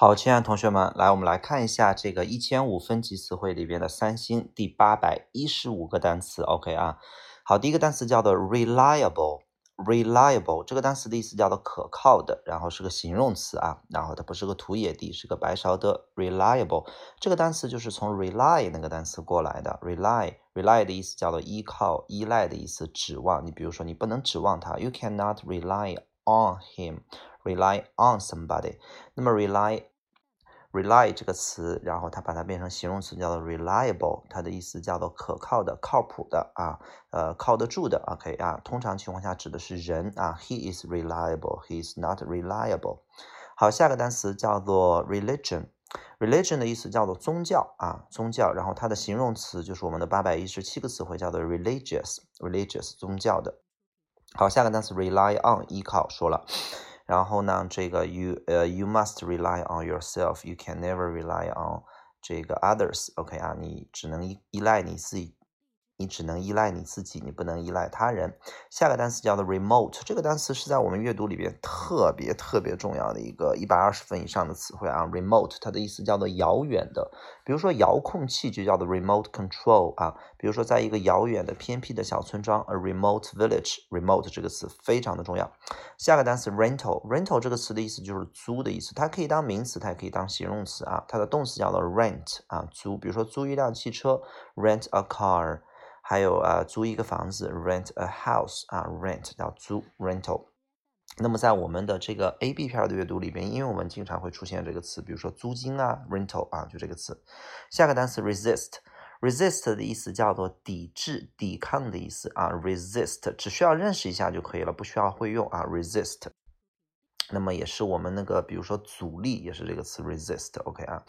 好，亲爱的同学们，来，我们来看一下这个一千五分级词汇里边的三星第八百一十五个单词。OK 啊，好，第一个单词叫做 reliable，reliable 这个单词的意思叫做可靠的，然后是个形容词啊，然后它不是个土野地，是个白勺的 reliable 这个单词就是从 rely 那个单词过来的，rely，rely 的意思叫做依靠、依赖的意思，指望。你比如说，你不能指望他，you cannot rely on him Rely on somebody。那么 rely rely 这个词，然后它把它变成形容词，叫做 reliable，它的意思叫做可靠的、靠谱的啊，呃，靠得住的。OK 啊，通常情况下指的是人啊，he is reliable，he is not reliable。好，下个单词叫做 religion，religion 的意思叫做宗教啊，宗教。然后它的形容词就是我们的八百一十七个词汇，叫做 religious，religious 宗教的。好，下个单词 rely on 依靠，说了。然后呢，这个 you 呃 you must rely on yourself. You can never rely on 这个 others. OK 啊，你只能依依赖你自己。你只能依赖你自己，你不能依赖他人。下个单词叫做 remote，这个单词是在我们阅读里边特别特别重要的一个一百二十分以上的词汇啊。remote 它的意思叫做遥远的，比如说遥控器就叫做 remote control 啊。比如说在一个遥远的偏僻的小村庄，a remote village，remote 这个词非常的重要。下个单词 rental，rental 这个词的意思就是租的意思，它可以当名词，它也可以当形容词啊。它的动词叫做 rent 啊，租，比如说租一辆汽车，rent a car。还有啊，租一个房子，rent a house 啊，rent 叫租，rental。那么在我们的这个 A B 片的阅读里边，因为我们经常会出现这个词，比如说租金啊，rental 啊，就这个词。下个单词 resist resist 的意思叫做抵制、抵抗的意思啊，resist 只需要认识一下就可以了，不需要会用啊，resist。那么也是我们那个，比如说阻力，也是这个词 resist，OK 啊。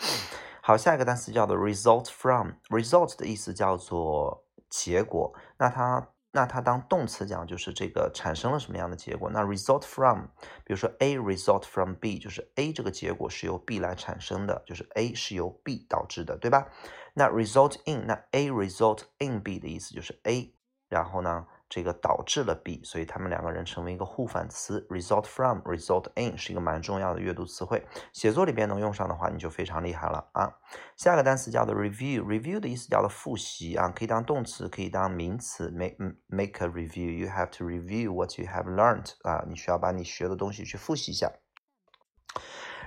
好，下一个单词叫做 result from，result 的意思叫做。结果，那它那它当动词讲就是这个产生了什么样的结果？那 result from，比如说 A result from B，就是 A 这个结果是由 B 来产生的，就是 A 是由 B 导致的，对吧？那 result in，那 A result in B 的意思就是 A，然后呢？这个导致了 B，所以他们两个人成为一个互反词。result from，result in 是一个蛮重要的阅读词汇，写作里边能用上的话，你就非常厉害了啊。下个单词叫做 review，review 的意思叫做复习啊，可以当动词，可以当名词。make make a review，you have to review what you have learned 啊，你需要把你学的东西去复习一下。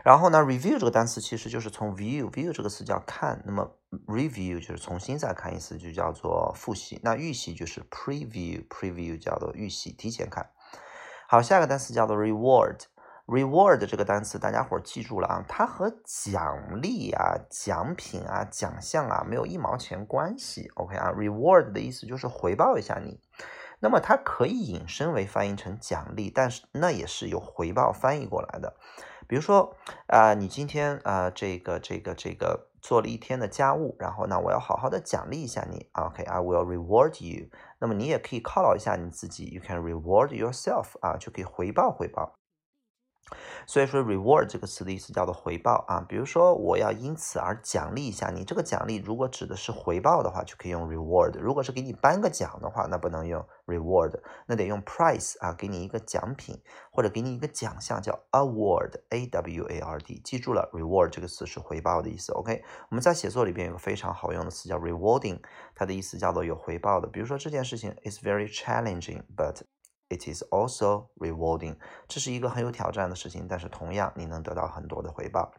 然后呢，review 这个单词其实就是从 view，view 这个词叫看，那么 review 就是重新再看一次，就叫做复习。那预习就是 preview，preview 叫做预习，提前看。好，下一个单词叫做 reward，reward 这个单词大家伙记住了啊，它和奖励啊、奖品啊、奖项啊没有一毛钱关系。OK 啊，reward 的意思就是回报一下你。那么它可以引申为翻译成奖励，但是那也是由回报翻译过来的。比如说，啊，你今天啊，这个这个这个做了一天的家务，然后呢，我要好好的奖励一下你，OK，I will reward you。那么你也可以犒劳一下你自己，you can reward yourself，啊，就可以回报回报。所以说，reward 这个词的意思叫做回报啊。比如说，我要因此而奖励一下你。这个奖励如果指的是回报的话，就可以用 reward。如果是给你颁个奖的话，那不能用 reward，那得用 price 啊，给你一个奖品或者给你一个奖项叫 award，a w a r d。记住了，reward 这个词是回报的意思。OK，我们在写作里边有个非常好用的词叫 rewarding，它的意思叫做有回报的。比如说这件事情 is very challenging，but It is also rewarding，这是一个很有挑战的事情，但是同样你能得到很多的回报。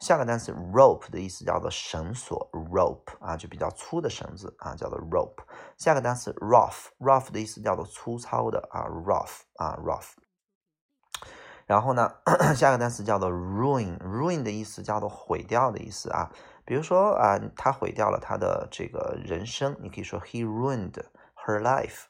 下个单词 rope 的意思叫做绳索，rope 啊就比较粗的绳子啊叫做 rope。下个单词 rough，rough 的意思叫做粗糙的啊 rough 啊 rough。然后呢，下个单词叫做 ruin，ruin 的意思叫做毁掉的意思啊。比如说啊，他毁掉了他的这个人生，你可以说 he ruined her life。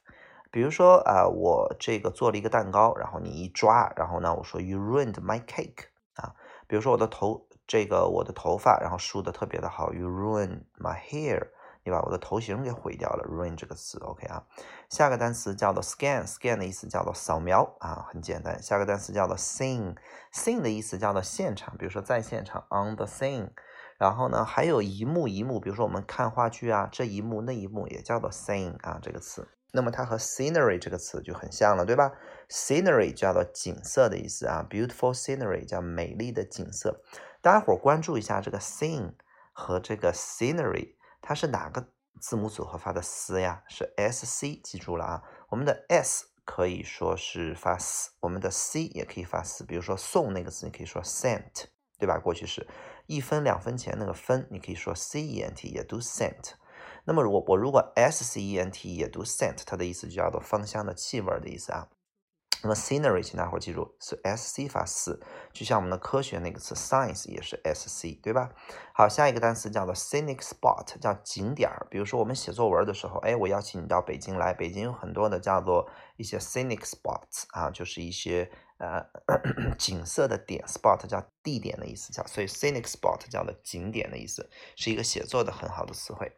比如说啊，我这个做了一个蛋糕，然后你一抓，然后呢，我说 You ruined my cake 啊。比如说我的头，这个我的头发，然后梳的特别的好，You ruined my hair，你把我的头型给毁掉了，ruin 这个词，OK 啊。下个单词叫做 scan，scan 的意思叫做扫描啊，很简单。下个单词叫做 scene，scene 的意思叫做现场，比如说在现场，on the scene。然后呢，还有一幕一幕，比如说我们看话剧啊，这一幕那一幕也叫做 scene 啊，这个词。那么它和 scenery 这个词就很像了，对吧？scenery 叫做景色的意思啊，beautiful scenery 叫美丽的景色。大家伙关注一下这个 scene 和这个 scenery，它是哪个字母组合发的 s 呀？是 s c，记住了啊。我们的 s 可以说是发 s，我们的 c 也可以发 s。比如说送那个词，你可以说 sent，对吧？过去式。一分两分钱那个分，你可以说 c e n t，也读 sent。那么，如果我如果 s c e n t 也读 cent，它的意思就叫做芳香的气味的意思啊。那么 scenery，请大伙记住是 s c 发四，就像我们的科学那个词 science 也是 s c，对吧？好，下一个单词叫做 scenic spot，叫景点儿。比如说我们写作文的时候，哎，我邀请你到北京来，北京有很多的叫做一些 scenic spots 啊，就是一些呃 景色的点，spot 叫地点的意思，叫所以 scenic spot 叫做景点的意思，是一个写作的很好的词汇。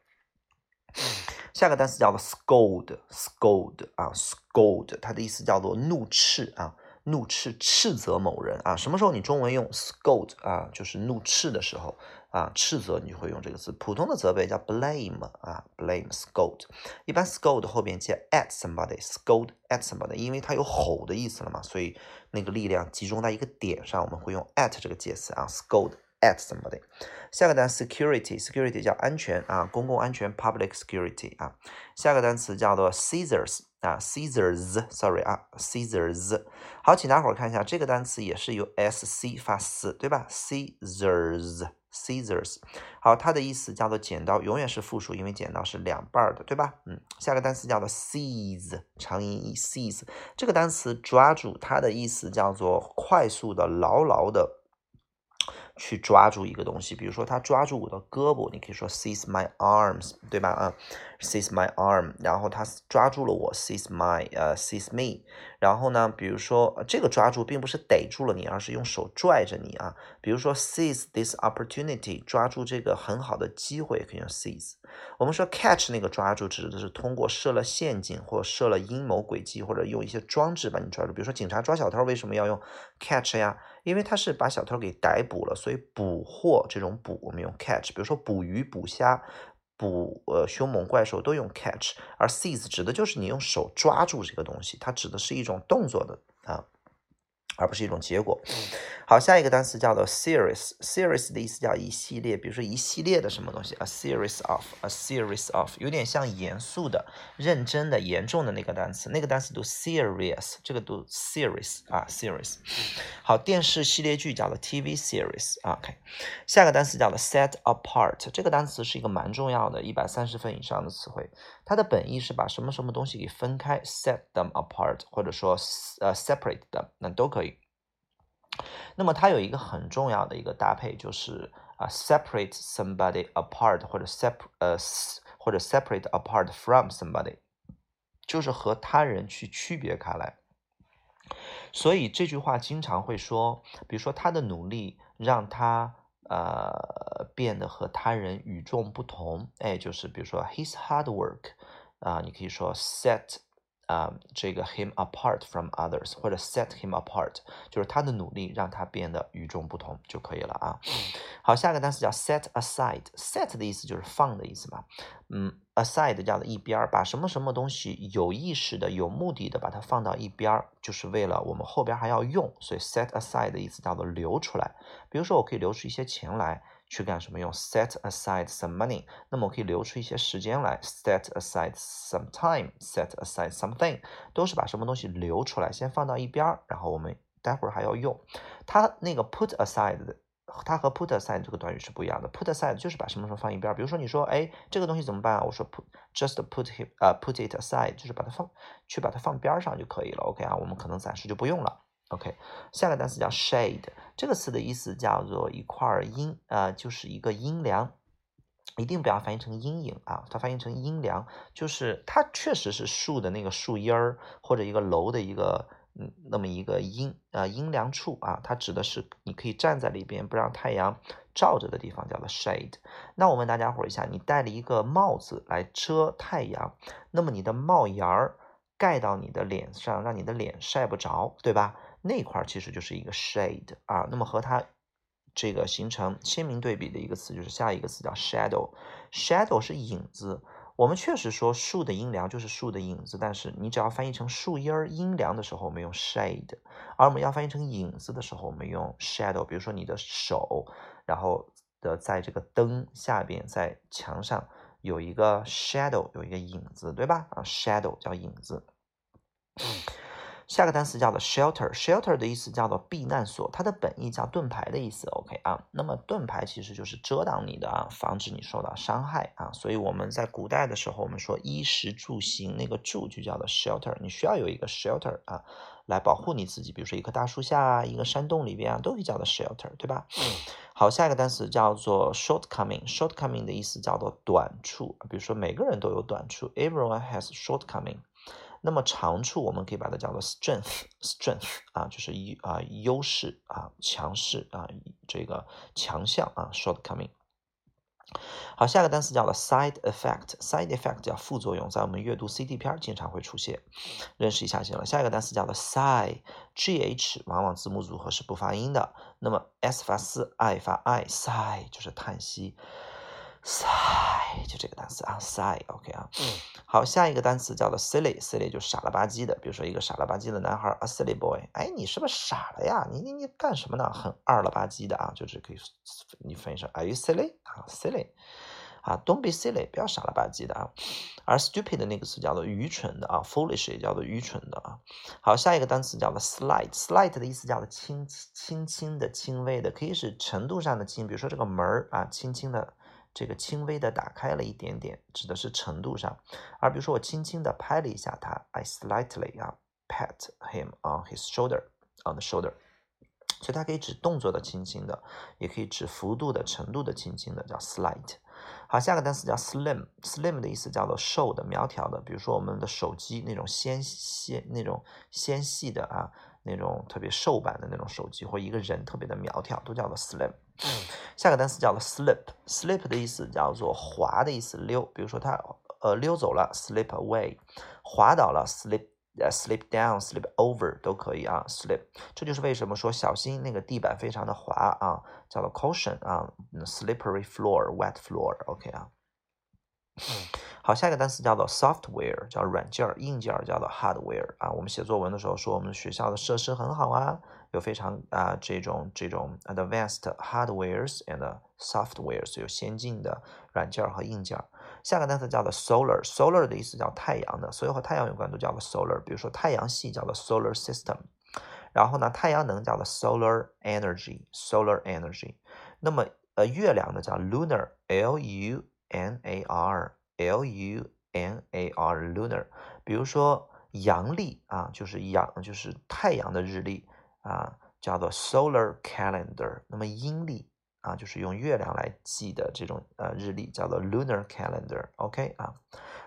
下个单词叫做 scold，scold 啊，scold，它的意思叫做怒斥啊，怒斥斥责某人啊。什么时候你中文用 scold 啊，就是怒斥的时候啊，斥责你会用这个词。普通的责备叫 blame 啊，blame，scold。一般 scold 后边接 at somebody，scold at somebody，因为它有吼的意思了嘛，所以那个力量集中在一个点上，我们会用 at 这个介词啊，scold。at somebody，下个单词 security，security 叫安全啊，公共安全 public security 啊。下个单词叫做 scissors 啊，scissors，sorry 啊，scissors。好，请大伙儿看一下这个单词也是由 s c 发四，对吧？scissors Scissors，。好，它的意思叫做剪刀，永远是复数，因为剪刀是两半的，对吧？嗯，下个单词叫做 seize，长音 e seize。这个单词抓住，它的意思叫做快速的、牢牢的。去抓住一个东西，比如说他抓住我的胳膊，你可以说 seize my arms，对吧？啊，seize my arm，然后他抓住了我，seize my，呃，seize me。然后呢，比如说这个抓住并不是逮住了你，而是用手拽着你啊。比如说 seize this opportunity，抓住这个很好的机会，可以用 seize。我们说 catch 那个抓住指的是通过设了陷阱或设了阴谋诡计，或者用一些装置把你抓住。比如说警察抓小偷为什么要用 catch 呀？因为他是把小偷给逮捕了，所以捕获这种捕我们用 catch。比如说捕鱼、捕虾、捕呃凶猛怪兽都用 catch，而 seize 指的就是你用手抓住这个东西，它指的是一种动作的啊。而不是一种结果。好，下一个单词叫做 series。series 的意思叫一系列，比如说一系列的什么东西，a series of，a series of，有点像严肃的、认真的、严重的那个单词。那个单词读 serious，这个读 series 啊，series。好，电视系列剧叫做 TV series。OK，下个单词叫做 set apart。这个单词是一个蛮重要的，一百三十分以上的词汇。它的本意是把什么什么东西给分开，set them apart，或者说呃 separate them，那都可以。那么它有一个很重要的一个搭配，就是啊，separate somebody apart，或者 sep 呃或者 separate apart from somebody，就是和他人去区别开来。所以这句话经常会说，比如说他的努力让他呃变得和他人与众不同，哎，就是比如说 his hard work，啊，你可以说 set。啊，这个 him apart from others，或者 set him apart，就是他的努力让他变得与众不同就可以了啊。好，下个单词叫 set aside，set 的意思就是放的意思嘛。嗯，aside 叫做一边儿，把什么什么东西有意识的、有目的的把它放到一边儿，就是为了我们后边还要用，所以 set aside 的意思叫做留出来。比如说，我可以留出一些钱来。去干什么用？Set aside some money。那么我可以留出一些时间来。Set aside some time。Set aside something，都是把什么东西留出来，先放到一边儿，然后我们待会儿还要用。它那个 put aside，它和 put aside 这个短语是不一样的。Put aside 就是把什么什么放一边儿。比如说你说，哎，这个东西怎么办啊？我说 put just put him 呃，put it aside，就是把它放，去把它放边上就可以了。OK 啊，我们可能暂时就不用了。OK，下个单词叫 shade，这个词的意思叫做一块阴，呃，就是一个阴凉，一定不要翻译成阴影啊，它翻译成阴凉，就是它确实是树的那个树荫儿，或者一个楼的一个，嗯，那么一个阴，呃，阴凉处啊，它指的是你可以站在里边不让太阳照着的地方，叫做 shade。那我问大家伙一下，你戴了一个帽子来遮太阳，那么你的帽檐儿盖到你的脸上，让你的脸晒不着，对吧？那块其实就是一个 shade 啊，那么和它这个形成鲜明对比的一个词就是下一个词叫 shadow，shadow 是影子。我们确实说树的阴凉就是树的影子，但是你只要翻译成树荫儿阴凉的时候，我们用 shade；而我们要翻译成影子的时候，我们用 shadow。比如说你的手，然后的在这个灯下边，在墙上有一个 shadow，有一个影子，对吧？啊，shadow 叫影子。下个单词叫做 shelter，shelter 的意思叫做避难所，它的本意叫盾牌的意思。OK 啊，那么盾牌其实就是遮挡你的啊，防止你受到伤害啊。所以我们在古代的时候，我们说衣食住行，那个住就叫做 shelter，你需要有一个 shelter 啊，来保护你自己。比如说一棵大树下啊，一个山洞里边啊，都可以叫做 shelter，对吧？好，下一个单词叫做 shortcoming，shortcoming 的意思叫做短处。比如说每个人都有短处，everyone has shortcoming。那么长处我们可以把它叫做 strength，strength 啊，就是优啊优势啊强势啊这个强项啊 shortcoming。好，下个单词叫做 side effect，side effect 叫副作用，在我们阅读 C D 片经常会出现，认识一下就行了。下一个单词叫做 sigh，G H 往往字母组合是不发音的，那么 S 发 s，i 发 I，sigh 就是叹息。Sigh 就这个单词啊，sigh，OK 啊，好，下一个单词叫做 silly，silly 就傻了吧唧的，比如说一个傻了吧唧的男孩，a silly boy，哎，你是不是傻了呀？你你你干什么呢？很二了吧唧的啊，就是可以你翻译成 Are you silly？啊，silly，啊，Don't be silly，不要傻了吧唧的啊。而 stupid 的那个词叫做愚蠢的啊，foolish 也叫做愚蠢的啊。好，下一个单词叫做 slight，slight 的意思叫做轻轻轻的、轻微的，可以是程度上的轻，比如说这个门儿啊，轻轻的。这个轻微的打开了一点点，指的是程度上。而比如说，我轻轻的拍了一下他，I slightly 啊 pat him on his shoulder on the shoulder。所以它可以指动作的轻轻的，也可以指幅度的程度的轻轻的，叫 slight。好，下个单词叫 slim，slim 的意思叫做瘦的、苗条的。比如说我们的手机那种纤纤那种纤细的啊。那种特别瘦版的那种手机，或一个人特别的苗条，都叫做 slim。下个单词叫做 slip，slip 的意思叫做滑的意思，溜。比如说他呃溜走了，slip away；滑倒了，slip 呃 slip down，slip over 都可以啊，slip。这就是为什么说小心那个地板非常的滑啊，叫做 caution 啊，slippery floor，wet floor，OK 啊。好，下一个单词叫做 software，叫软件儿、硬件儿，叫做 hardware 啊。我们写作文的时候说，我们学校的设施很好啊，有非常啊这种这种 advanced hardwares and softwares，有先进的软件和硬件。下个单词叫做 solar，solar 的意思叫太阳的，所有和太阳有关都叫做 solar。比如说太阳系叫做 solar system，然后呢，太阳能叫做 solar energy，solar energy。那么呃，月亮呢叫 lunar，l u n a r。L U N A R lunar，比如说阳历啊，就是阳就是太阳的日历啊，叫做 solar calendar。那么阴历啊，就是用月亮来记的这种呃日历，叫做 lunar calendar。OK 啊，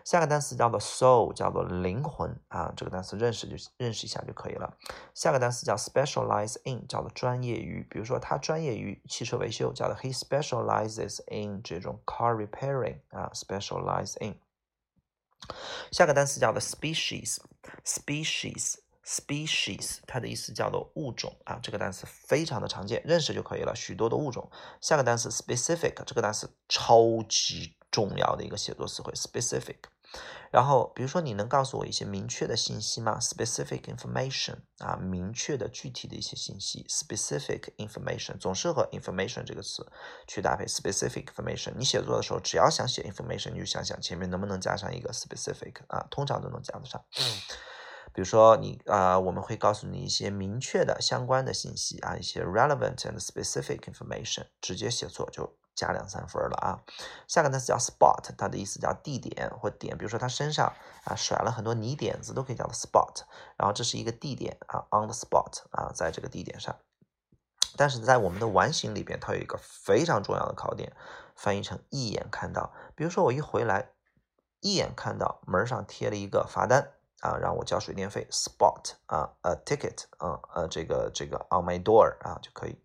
下个单词叫做 soul，叫做灵魂啊，这个单词认识就认识一下就可以了。下个单词叫 specialize in，叫做专业于，比如说他专业于汽车维修，叫做 he specializes in 这种 car repairing 啊，specialize in。下个单词叫做 species，species，species，它的意思叫做物种啊，这个单词非常的常见，认识就可以了。许多的物种。下个单词 specific，这个单词超级重要的一个写作词汇，specific。然后，比如说，你能告诉我一些明确的信息吗？Specific information 啊，明确的、具体的一些信息。Specific information 总是和 information 这个词去搭配。Specific information，你写作的时候，只要想写 information，你就想想前面能不能加上一个 specific 啊，通常都能加得上。比如说，你啊，我们会告诉你一些明确的、相关的信息啊，一些 relevant and specific information，直接写作就。加两三分了啊！下个单词叫 spot，它的意思叫地点或点。比如说他身上啊甩了很多泥点子，都可以叫做 spot。然后这是一个地点啊，on the spot 啊，在这个地点上。但是在我们的完形里边，它有一个非常重要的考点，翻译成一眼看到。比如说我一回来，一眼看到门上贴了一个罚单。啊，让我交水电费，spot 啊，a ticket 啊，呃，这个这个 on my door 啊就可以。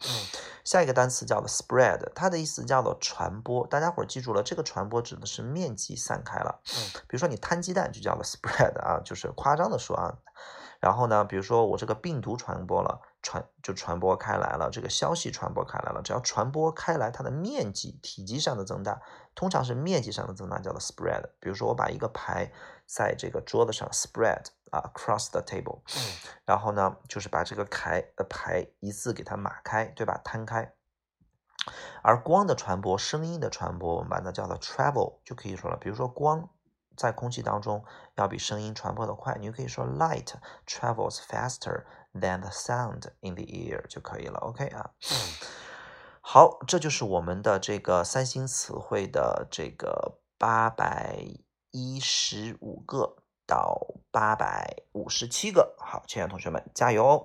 下一个单词叫做 spread，它的意思叫做传播。大家伙儿记住了，这个传播指的是面积散开了。比如说你摊鸡蛋就叫做 spread 啊，就是夸张的说啊，然后呢，比如说我这个病毒传播了，传就传播开来了，这个消息传播开来了，只要传播开来，它的面积、体积上的增大，通常是面积上的增大，叫做 spread。比如说我把一个牌在这个桌子上 spread 啊，across the table，然后呢，就是把这个牌的牌一字给它码开，对吧？摊开。而光的传播、声音的传播，我们把它叫做 travel，就可以说了。比如说光在空气当中要比声音传播的快，你就可以说 light travels faster than the sound in the ear 就可以了。OK 啊，好，这就是我们的这个三星词汇的这个八百一十五个到八百五十七个。好，亲爱的同学们，加油！